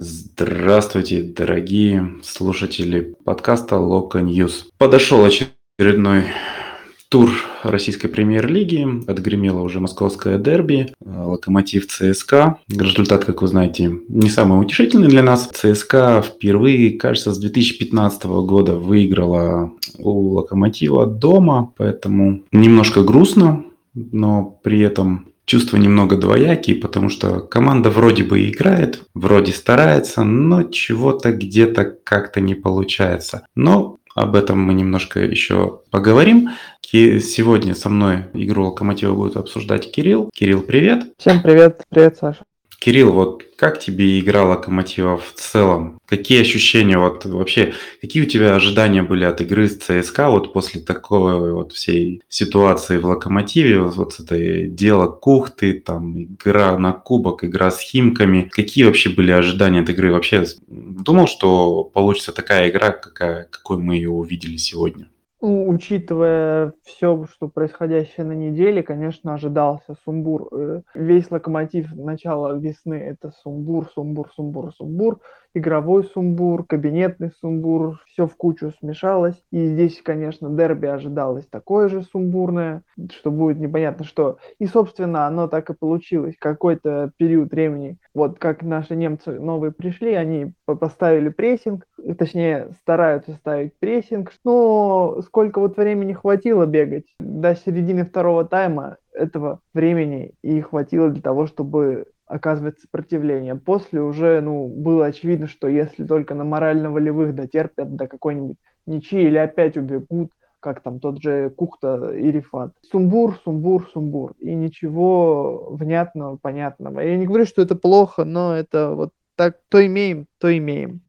Здравствуйте, дорогие слушатели подкаста Loko News. Подошел очередной тур российской премьер-лиги. Отгремело уже московское дерби. Локомотив ЦСКА. Результат, как вы знаете, не самый утешительный для нас. ЦСКА впервые, кажется, с 2015 года выиграла у Локомотива дома. Поэтому немножко грустно, но при этом чувства немного двоякие, потому что команда вроде бы играет, вроде старается, но чего-то где-то как-то не получается. Но об этом мы немножко еще поговорим. Сегодня со мной игру Локомотива будет обсуждать Кирилл. Кирилл, привет. Всем привет. Привет, Саша. Кирилл, вот как тебе игра Локомотива в целом? Какие ощущения, вот вообще, какие у тебя ожидания были от игры с ЦСКА вот после такой вот всей ситуации в Локомотиве, вот с этой дело Кухты, там игра на кубок, игра с Химками. Какие вообще были ожидания от игры? Вообще думал, что получится такая игра, какая, какой мы ее увидели сегодня? Ну, учитывая все, что происходящее на неделе, конечно, ожидался сумбур. Э, весь локомотив начала весны – это сумбур, сумбур, сумбур, сумбур игровой сумбур, кабинетный сумбур, все в кучу смешалось. И здесь, конечно, дерби ожидалось такое же сумбурное, что будет непонятно что. И, собственно, оно так и получилось. Какой-то период времени, вот как наши немцы новые пришли, они поставили прессинг, точнее, стараются ставить прессинг, но сколько вот времени хватило бегать до середины второго тайма, этого времени и хватило для того, чтобы оказывать сопротивление. После уже ну, было очевидно, что если только на морально-волевых дотерпят до какой-нибудь ничьи или опять убегут, как там тот же Кухта и Рифат. Сумбур, сумбур, сумбур. И ничего внятного, понятного. Я не говорю, что это плохо, но это вот так, то имеем, то имеем.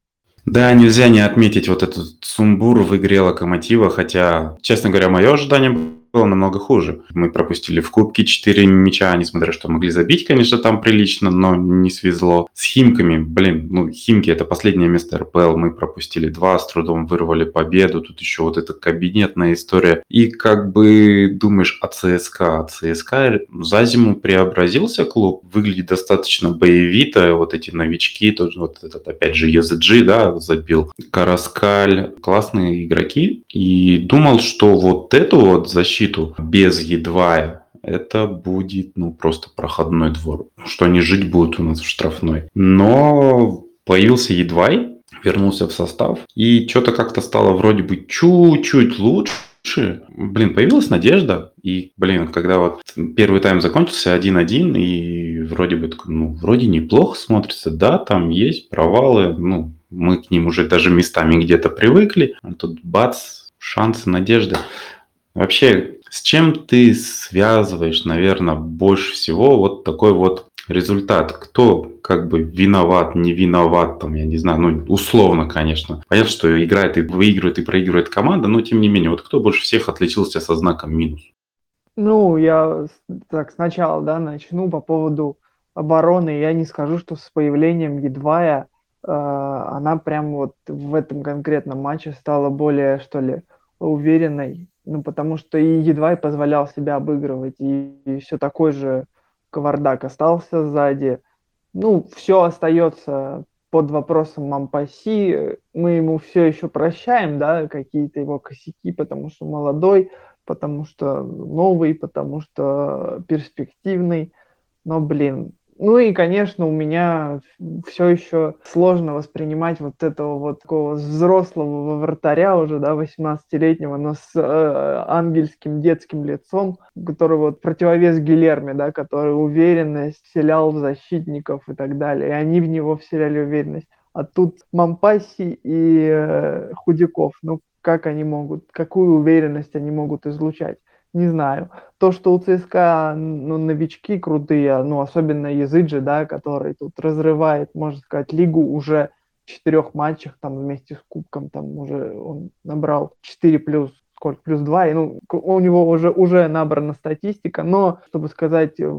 Да, нельзя не отметить вот этот сумбур в игре Локомотива, хотя, честно говоря, мое ожидание было намного хуже. Мы пропустили в Кубке 4 мяча, несмотря что могли забить, конечно, там прилично, но не свезло. С Химками, блин, ну, Химки это последнее место РПЛ, мы пропустили два, с трудом вырвали победу, тут еще вот эта кабинетная история. И как бы думаешь о ЦСКА, ЦСКА за зиму преобразился клуб, выглядит достаточно боевито, вот эти новички, тот, вот этот опять же EZG, да, забил, Караскаль, классные игроки, и думал, что вот эту вот защиту защиту без едва это будет ну просто проходной двор. Что они жить будут у нас в штрафной. Но появился Едвай, вернулся в состав, и что-то как-то стало вроде бы чуть-чуть лучше. Блин, появилась надежда. И, блин, когда вот первый тайм закончился 1-1, и вроде бы, ну, вроде неплохо смотрится. Да, там есть провалы, ну, мы к ним уже даже местами где-то привыкли. А тут бац, шансы, надежда. Вообще, с чем ты связываешь, наверное, больше всего вот такой вот результат? Кто как бы виноват, не виноват, там, я не знаю, ну, условно, конечно. Понятно, что играет и выигрывает, и проигрывает команда, но тем не менее, вот кто больше всех отличился со знаком минус? Ну, я так сначала, да, начну по поводу обороны. Я не скажу, что с появлением Едвая э, она прям вот в этом конкретном матче стала более, что ли, уверенной ну, потому что и едва и позволял себя обыгрывать, и, и все такой же кавардак остался сзади. Ну, все остается под вопросом Мампаси. Мы ему все еще прощаем, да, какие-то его косяки, потому что молодой, потому что новый, потому что перспективный. Но, блин, ну и, конечно, у меня все еще сложно воспринимать вот этого вот такого взрослого вратаря уже, да, 18-летнего, но с э, ангельским детским лицом, который вот противовес Гилерме, да, который уверенность вселял в защитников и так далее, и они в него вселяли уверенность. А тут Мампаси и э, Худяков, ну как они могут, какую уверенность они могут излучать? Не знаю. То, что у ЦСКА ну, новички крутые, ну, особенно Языджи, да, который тут разрывает, можно сказать, лигу уже в четырех матчах, там, вместе с Кубком, там, уже он набрал 4 плюс, сколько, плюс 2, и, ну, у него уже, уже набрана статистика, но, чтобы сказать э,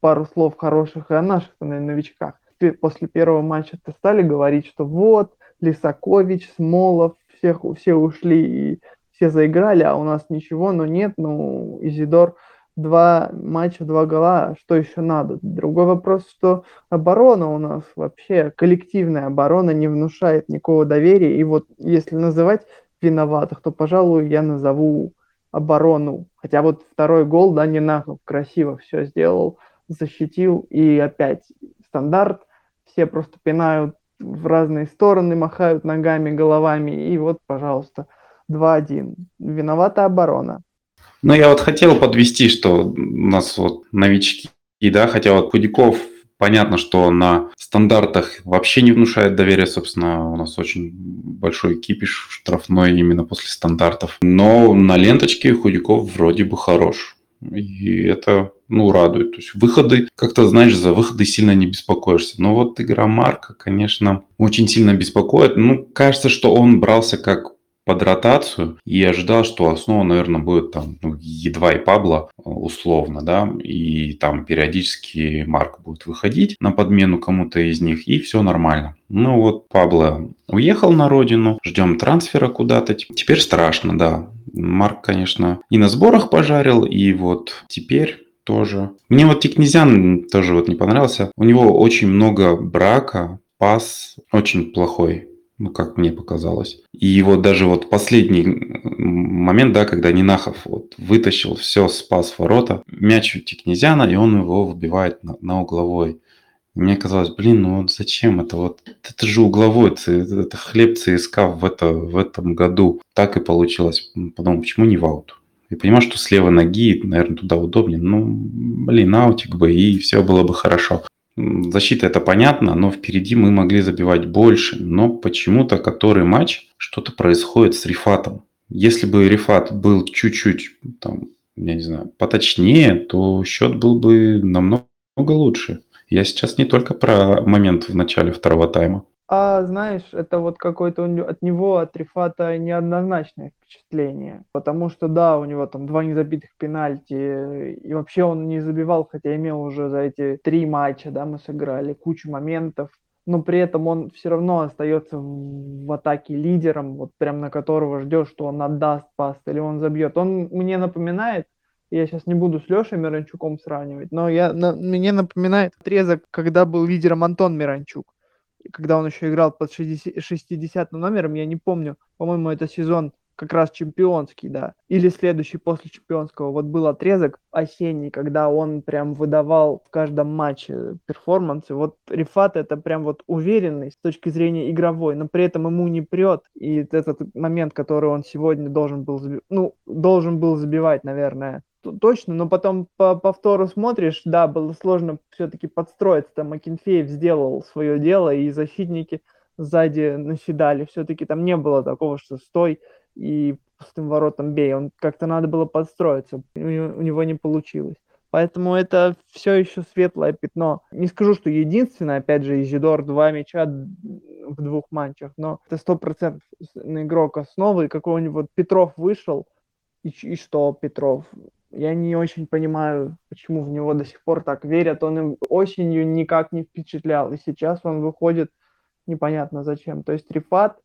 пару слов хороших и о наших наверное, новичках, после первого матча-то стали говорить, что вот, Лисакович, Смолов, всех, все ушли, и все заиграли, а у нас ничего, но нет, ну, Изидор два матча, два гола, что еще надо? Другой вопрос, что оборона у нас вообще, коллективная оборона не внушает никакого доверия. И вот если называть виноватых, то, пожалуй, я назову оборону. Хотя вот второй гол, да, Нинахов красиво все сделал, защитил, и опять стандарт, все просто пинают в разные стороны, махают ногами, головами, и вот, пожалуйста, 2-1. Виновата оборона. Ну, я вот хотел подвести, что у нас вот новички, да, хотя вот Худяков, понятно, что на стандартах вообще не внушает доверия, собственно, у нас очень большой кипиш штрафной именно после стандартов. Но на ленточке Худяков вроде бы хорош. И это, ну, радует. То есть выходы, как-то, знаешь, за выходы сильно не беспокоишься. Но вот игра Марка, конечно, очень сильно беспокоит. Ну, кажется, что он брался как под ротацию и ожидал, что основа, наверное, будет там ну, едва и Пабло условно, да, и там периодически Марк будет выходить на подмену кому-то из них, и все нормально. Ну вот Пабло уехал на родину, ждем трансфера куда-то. Теперь страшно, да. Марк, конечно, и на сборах пожарил, и вот теперь тоже. Мне вот Тикнезян тоже вот не понравился. У него очень много брака, пас очень плохой ну, как мне показалось. И вот даже вот последний момент, да, когда Нинахов вот вытащил все, спас ворота, мяч у Тикнезяна, и он его выбивает на, на угловой. И мне казалось, блин, ну вот зачем это вот, это же угловой, это, это хлеб ЦСКА в, это, в этом году. Так и получилось. Подумал, почему не в аут? И понимаю, что с левой ноги, наверное, туда удобнее. Ну, блин, аутик бы, и все было бы хорошо. Защита это понятно, но впереди мы могли забивать больше. Но почему-то который матч что-то происходит с Рифатом. Если бы Рифат был чуть-чуть, там, я не знаю, поточнее, то счет был бы намного лучше. Я сейчас не только про момент в начале второго тайма. А знаешь, это вот какое-то от него, от Рифата неоднозначное впечатление. Потому что, да, у него там два незабитых пенальти, и вообще он не забивал, хотя имел уже за эти три матча, да, мы сыграли кучу моментов. Но при этом он все равно остается в атаке лидером, вот прям на которого ждешь, что он отдаст пас или он забьет. Он мне напоминает, я сейчас не буду с Лешей Миранчуком сравнивать, но я, на, мне напоминает отрезок, когда был лидером Антон Миранчук когда он еще играл под 60, 60 номером, я не помню, по-моему, это сезон как раз чемпионский, да, или следующий после чемпионского. Вот был отрезок осенний, когда он прям выдавал в каждом матче перформансы. Вот Рифат это прям вот уверенность с точки зрения игровой, но при этом ему не прет. И этот момент, который он сегодня должен был, ну, должен был забивать, наверное, точно, но потом по повтору смотришь, да, было сложно все-таки подстроиться, там Акинфеев сделал свое дело, и защитники сзади наседали, все-таки там не было такого, что стой и пустым воротом бей, он как-то надо было подстроиться, у него не получилось. Поэтому это все еще светлое пятно. Не скажу, что единственное, опять же, Изидор два мяча в двух матчах, но это сто процентов игрок основы. Какой-нибудь Петров вышел, и, и что Петров? Я не очень понимаю, почему в него до сих пор так верят. Он им осенью никак не впечатлял, и сейчас он выходит непонятно зачем. То есть Рифат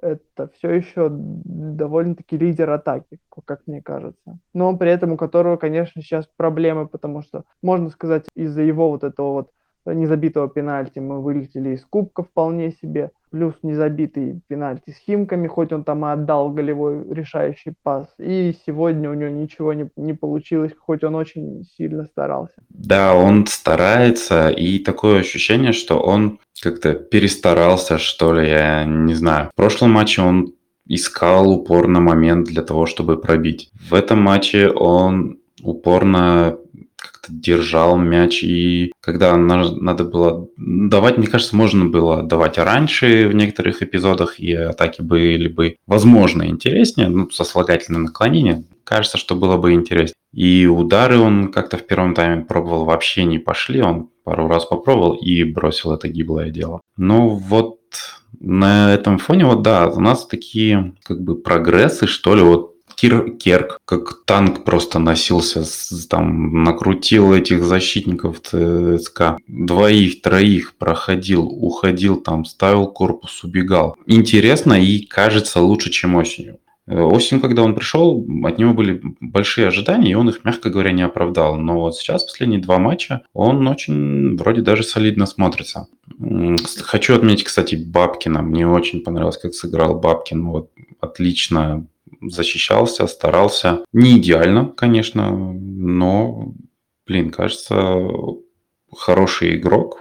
это все еще довольно-таки лидер атаки, как мне кажется. Но при этом у которого, конечно, сейчас проблемы, потому что, можно сказать, из-за его вот этого вот незабитого пенальти мы вылетели из кубка вполне себе плюс незабитый пенальти с Химками, хоть он там и отдал голевой решающий пас. И сегодня у него ничего не, не получилось, хоть он очень сильно старался. Да, он старается, и такое ощущение, что он как-то перестарался, что ли, я не знаю. В прошлом матче он искал упорно момент для того, чтобы пробить. В этом матче он упорно держал мяч, и когда надо было давать, мне кажется, можно было давать раньше в некоторых эпизодах, и атаки были бы, возможно, интереснее, ну, со слагательным наклонением. Кажется, что было бы интереснее. И удары он как-то в первом тайме пробовал вообще не пошли, он пару раз попробовал и бросил это гиблое дело. Но вот на этом фоне, вот да, у нас такие как бы прогрессы, что ли, вот Кир Керк, как танк просто носился, там накрутил этих защитников ЦСКА. Двоих, троих проходил, уходил там, ставил корпус, убегал. Интересно и кажется лучше, чем осенью. Э, осень, когда он пришел, от него были большие ожидания, и он их, мягко говоря, не оправдал. Но вот сейчас, последние два матча, он очень вроде даже солидно смотрится. Хочу отметить, кстати, Бабкина. Мне очень понравилось, как сыграл Бабкин. Вот, отлично защищался, старался. Не идеально, конечно, но, блин, кажется, хороший игрок.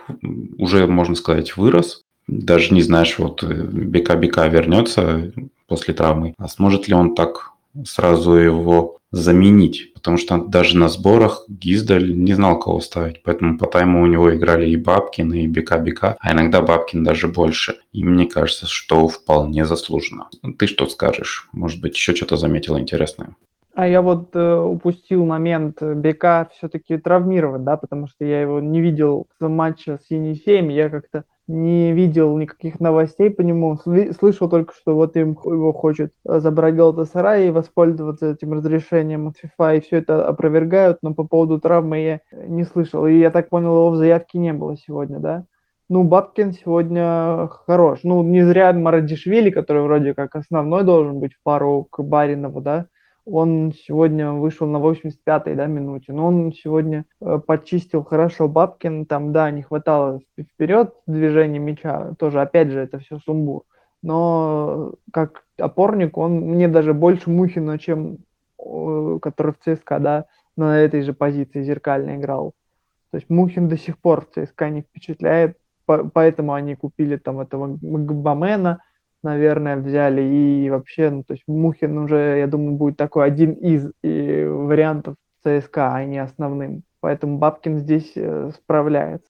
Уже, можно сказать, вырос. Даже не знаешь, вот БК-БК вернется после травмы, а сможет ли он так сразу его заменить, потому что даже на сборах Гиздаль не знал, кого ставить, поэтому по тайму у него играли и Бабкин, и Бека-Бека, а иногда Бабкин даже больше. И мне кажется, что вполне заслуженно. Ты что скажешь? Может быть, еще что-то заметил интересное? А я вот э, упустил момент Бека все-таки травмировать, да, потому что я его не видел в матче с Енисеем, я как-то не видел никаких новостей по нему. Слышал только, что вот им его хочет э, забрать Галатасарай и воспользоваться этим разрешением от FIFA, и все это опровергают, но по поводу травмы я не слышал. И я так понял, его в заявке не было сегодня, да? Ну, Бабкин сегодня хорош. Ну, не зря Марадишвили, который вроде как основной должен быть в пару к Баринову, да, он сегодня вышел на 85-й да, минуте, но он сегодня э, почистил хорошо Бабкин, там, да, не хватало вперед движения мяча, тоже, опять же, это все сумбур. Но как опорник он мне даже больше Мухина, чем который в ЦСКА, да, на этой же позиции зеркально играл. То есть Мухин до сих пор в ЦСКА не впечатляет, поэтому они купили там этого Гбамена, наверное, взяли. И вообще, ну, то есть Мухин уже, я думаю, будет такой один из и вариантов ЦСКА, а не основным. Поэтому Бабкин здесь э, справляется.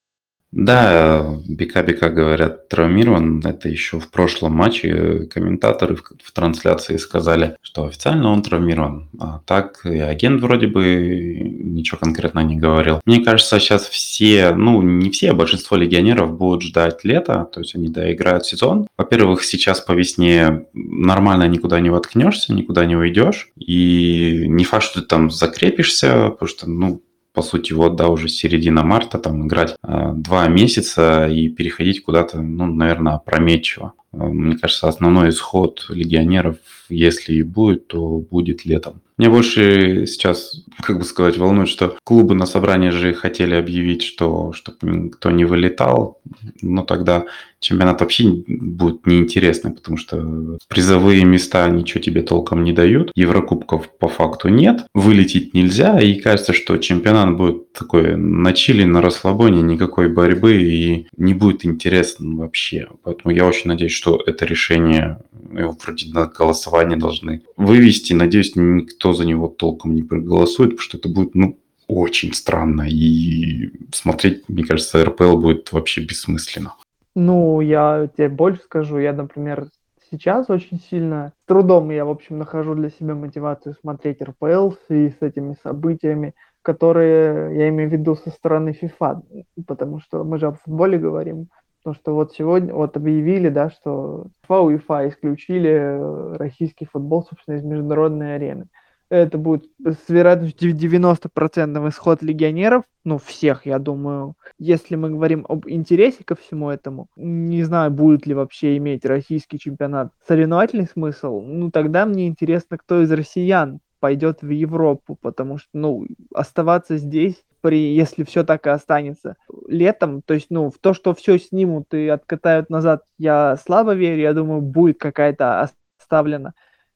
Да, Бека-Бека, говорят, травмирован. Это еще в прошлом матче комментаторы в, в трансляции сказали, что официально он травмирован. А так и агент вроде бы ничего конкретно не говорил. Мне кажется, сейчас все, ну не все, а большинство легионеров будут ждать лета, то есть они доиграют сезон. Во-первых, сейчас по весне нормально никуда не воткнешься, никуда не уйдешь. И не факт, что ты там закрепишься, потому что, ну, по сути, вот, да, уже середина марта, там играть э, два месяца и переходить куда-то, ну, наверное, опрометчиво. Э, мне кажется, основной исход легионеров, если и будет, то будет летом. Мне больше сейчас, как бы сказать, волнует, что клубы на собрании же хотели объявить, что чтобы никто не вылетал, но тогда чемпионат вообще будет неинтересный, потому что призовые места ничего тебе толком не дают, Еврокубков по факту нет, вылететь нельзя, и кажется, что чемпионат будет такой на чили, на расслабоне, никакой борьбы, и не будет интересно вообще. Поэтому я очень надеюсь, что это решение его вроде на голосование должны вывести. Надеюсь, никто за него толком не проголосует, потому что это будет, ну, очень странно. И смотреть, мне кажется, РПЛ будет вообще бессмысленно. Ну, я тебе больше скажу. Я, например, сейчас очень сильно, с трудом я, в общем, нахожу для себя мотивацию смотреть РПЛ и с этими событиями, которые я имею в виду со стороны FIFA, потому что мы же о футболе говорим, Потому что вот сегодня вот объявили, да, что ФА УЕФА исключили э, российский футбол, собственно, из международной арены. Это будет с вероятностью 90% исход легионеров, ну, всех, я думаю. Если мы говорим об интересе ко всему этому, не знаю, будет ли вообще иметь российский чемпионат соревновательный смысл, ну, тогда мне интересно, кто из россиян пойдет в Европу, потому что, ну, оставаться здесь при, если все так и останется летом, то есть, ну, в то, что все снимут и откатают назад, я слабо верю, я думаю, будет какая-то оставлена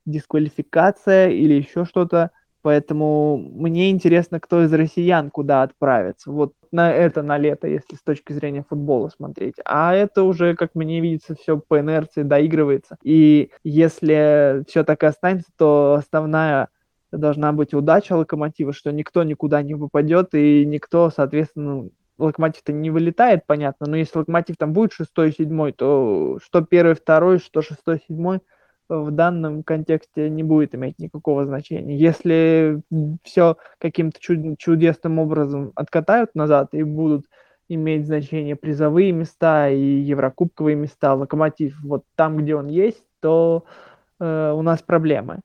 дисквалификация или еще что-то, поэтому мне интересно, кто из россиян куда отправится, вот на это на лето, если с точки зрения футбола смотреть, а это уже, как мне видится, все по инерции доигрывается, и если все так и останется, то основная должна быть удача локомотива, что никто никуда не выпадет, и никто, соответственно, локомотив-то не вылетает, понятно, но если локомотив там будет шестой, седьмой, то что первый, второй, что шестой, седьмой в данном контексте не будет иметь никакого значения. Если все каким-то чуд- чудесным образом откатают назад и будут иметь значение призовые места и еврокубковые места, локомотив вот там, где он есть, то э, у нас проблемы.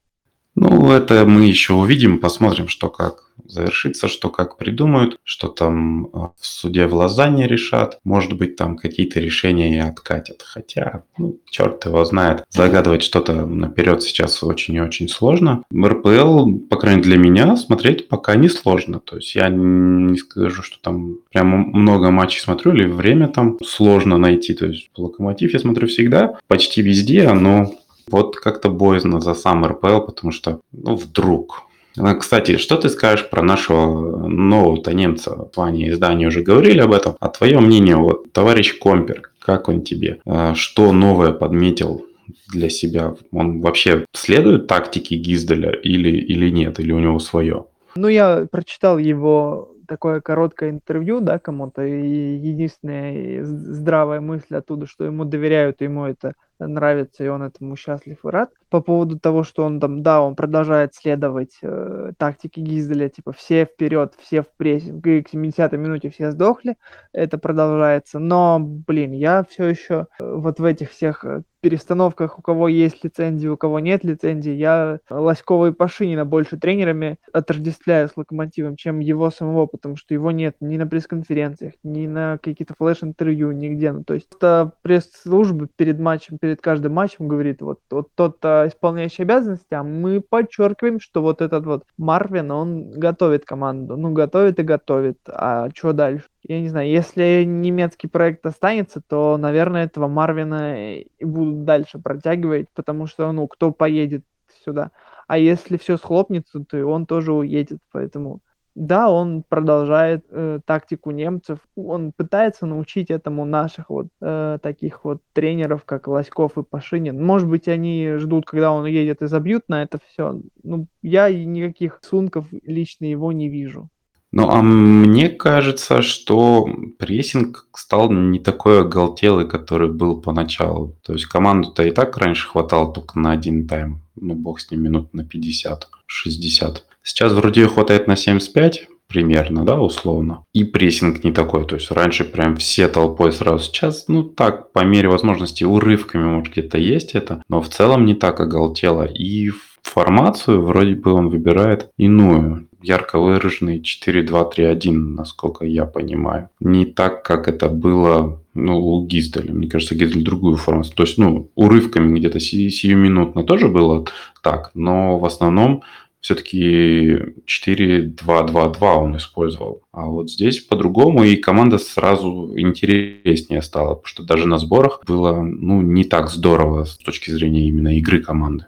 Ну, это мы еще увидим, посмотрим, что как завершится, что как придумают, что там а, в суде в Лозанне решат. Может быть, там какие-то решения и откатят. Хотя, ну, черт его знает. Загадывать что-то наперед сейчас очень и очень сложно. РПЛ, по крайней мере, для меня смотреть пока не сложно. То есть я не скажу, что там прям много матчей смотрю, или время там сложно найти. То есть Локомотив я смотрю всегда, почти везде, но вот как-то боязно за сам РПЛ, потому что, ну, вдруг. А, кстати, что ты скажешь про нашего нового-то немца? В плане издания уже говорили об этом. А твое мнение, вот, товарищ Компер, как он тебе? А, что новое подметил для себя? Он вообще следует тактике Гизделя или, или нет? Или у него свое? Ну, я прочитал его такое короткое интервью, да, кому-то, и единственная здравая мысль оттуда, что ему доверяют, ему это нравится, и он этому счастлив и рад. По поводу того, что он там, да, он продолжает следовать э, тактике Гизеля, типа все вперед, все в прессинг, и к 70-й минуте все сдохли, это продолжается. Но, блин, я все еще э, вот в этих всех э, перестановках, у кого есть лицензии, у кого нет лицензии, я Лоськова и Пашинина больше тренерами отождествляю с Локомотивом, чем его самого, потому что его нет ни на пресс-конференциях, ни на какие-то флеш-интервью, нигде. Ну, то есть это пресс-службы перед матчем, перед каждым матчем говорит, вот, вот тот-то исполняющий обязанности, а мы подчеркиваем, что вот этот вот Марвин, он готовит команду, ну, готовит и готовит, а что дальше? Я не знаю, если немецкий проект останется, то, наверное, этого Марвина и будут дальше протягивать, потому что, ну, кто поедет сюда? А если все схлопнется, то и он тоже уедет, поэтому да, он продолжает э, тактику немцев, он пытается научить этому наших вот э, таких вот тренеров, как Лоськов и Пашинин. Может быть, они ждут, когда он уедет и забьют на это все. Ну, я никаких сунков лично его не вижу. Ну, а мне кажется, что прессинг стал не такой оголтелый, который был поначалу. То есть команду-то и так раньше хватало только на один тайм. Ну, бог с ним, минут на 50, 60. Сейчас вроде хватает на 75 примерно, да, условно. И прессинг не такой. То есть раньше прям все толпой сразу. Сейчас, ну так, по мере возможности, урывками, может, где-то есть это. Но в целом не так оголтело. И формацию вроде бы он выбирает иную. Ярко выраженный 4-2-3-1, насколько я понимаю. Не так, как это было ну, у Гизделя. Мне кажется, Гиздель другую формацию. То есть, ну, урывками где-то сиюминутно тоже было так, но в основном все-таки 4-2-2-2 он использовал. А вот здесь по-другому, и команда сразу интереснее стала, потому что даже на сборах было ну, не так здорово с точки зрения именно игры команды.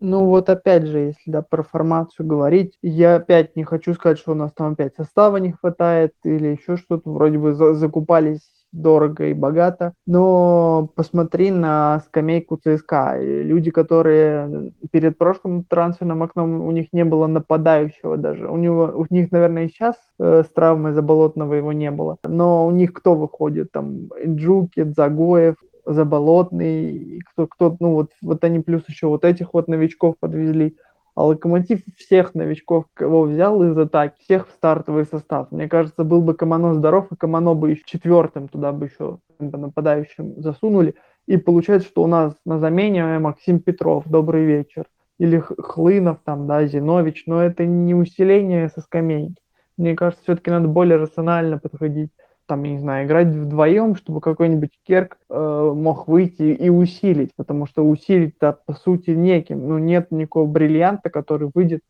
Ну вот опять же, если да, про формацию говорить, я опять не хочу сказать, что у нас там опять состава не хватает или еще что-то. Вроде бы за закупались дорого и богато, но посмотри на скамейку ЦСКА. Люди, которые перед прошлым трансферным окном, у них не было нападающего даже. У, него, у них, наверное, и сейчас э, с травмой Заболотного его не было. Но у них кто выходит? Там Джуки, Загоев, Заболотный, кто, кто, ну вот, вот они плюс еще вот этих вот новичков подвезли. А Локомотив всех новичков, кого взял из атаки, всех в стартовый состав. Мне кажется, был бы Камано здоров, и Камано бы еще четвертым туда бы еще нападающим засунули. И получается, что у нас на замене Максим Петров, добрый вечер. Или Хлынов, там, да, Зинович. Но это не усиление со скамейки. Мне кажется, все-таки надо более рационально подходить там, я не знаю, играть вдвоем, чтобы какой-нибудь Керк э, мог выйти и усилить, потому что усилить-то по сути неким. Ну, нет никакого бриллианта, который выйдет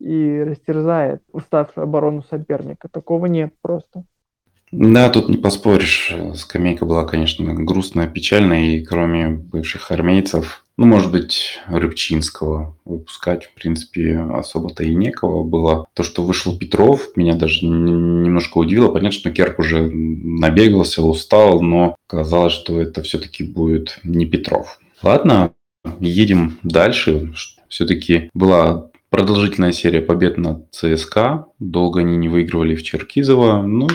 и растерзает уставшую оборону соперника. Такого нет просто. Да, тут не поспоришь. Скамейка была, конечно, грустная, печальная, и кроме бывших армейцев ну, может быть, Рыбчинского выпускать, в принципе, особо-то и некого было. То, что вышел Петров, меня даже немножко удивило. Понятно, что Керк уже набегался, устал, но казалось, что это все-таки будет не Петров. Ладно, едем дальше. Все-таки была продолжительная серия побед над ЦСКА. Долго они не выигрывали в Черкизово. Ну,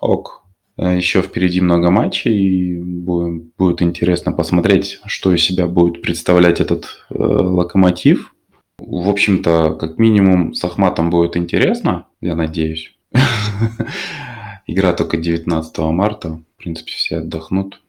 ок, Еще впереди много матчей, и будет интересно посмотреть, что из себя будет представлять этот э, локомотив. В общем-то, как минимум, с Ахматом будет интересно, я надеюсь. Игра только 19 марта. В принципе, все отдохнут.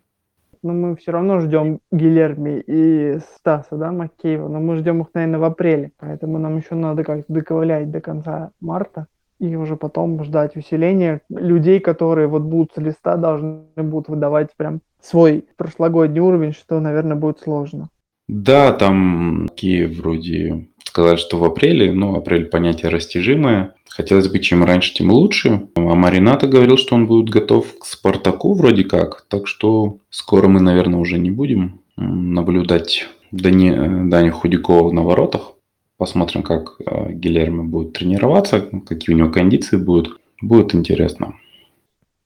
но мы все равно ждем Гилерми и Стаса, да, Макеева, но мы ждем их, наверное, в апреле, поэтому нам еще надо как-то доковылять до конца марта и уже потом ждать усиления людей, которые вот будут с листа, должны будут выдавать прям свой прошлогодний уровень, что, наверное, будет сложно. Да, там такие вроде сказать, что в апреле, ну, апрель понятие растяжимое. Хотелось бы, чем раньше, тем лучше. А Марината говорил, что он будет готов к Спартаку вроде как. Так что скоро мы, наверное, уже не будем наблюдать Дани, Дани Худякова на воротах. Посмотрим, как э, Гильермо будет тренироваться, какие у него кондиции будут. Будет интересно.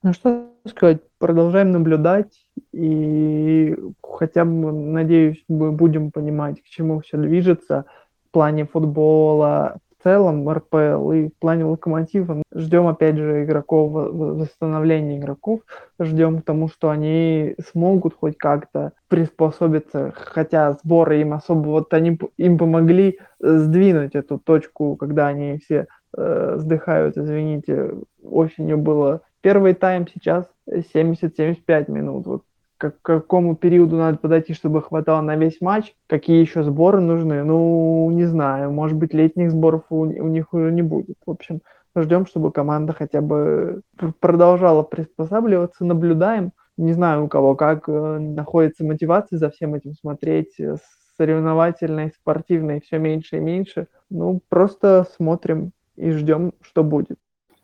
Ну что сказать, продолжаем наблюдать и хотя бы, надеюсь, мы будем понимать, к чему все движется в плане футбола, в целом РПЛ и в плане локомотива. Ждем, опять же, игроков, восстановления игроков, ждем тому, что они смогут хоть как-то приспособиться, хотя сборы им особо, вот они им помогли сдвинуть эту точку, когда они все э, вздыхают, извините, осенью было первый тайм, сейчас 70-75 минут. Вот к какому периоду надо подойти, чтобы хватало на весь матч, какие еще сборы нужны, ну, не знаю, может быть, летних сборов у, у них уже не будет. В общем, ждем, чтобы команда хотя бы продолжала приспосабливаться, наблюдаем. Не знаю, у кого как э, находится мотивация за всем этим смотреть, э, соревновательной, спортивной все меньше и меньше. Ну, просто смотрим и ждем, что будет.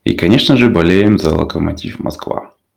И, конечно же, болеем за Локомотив Москва.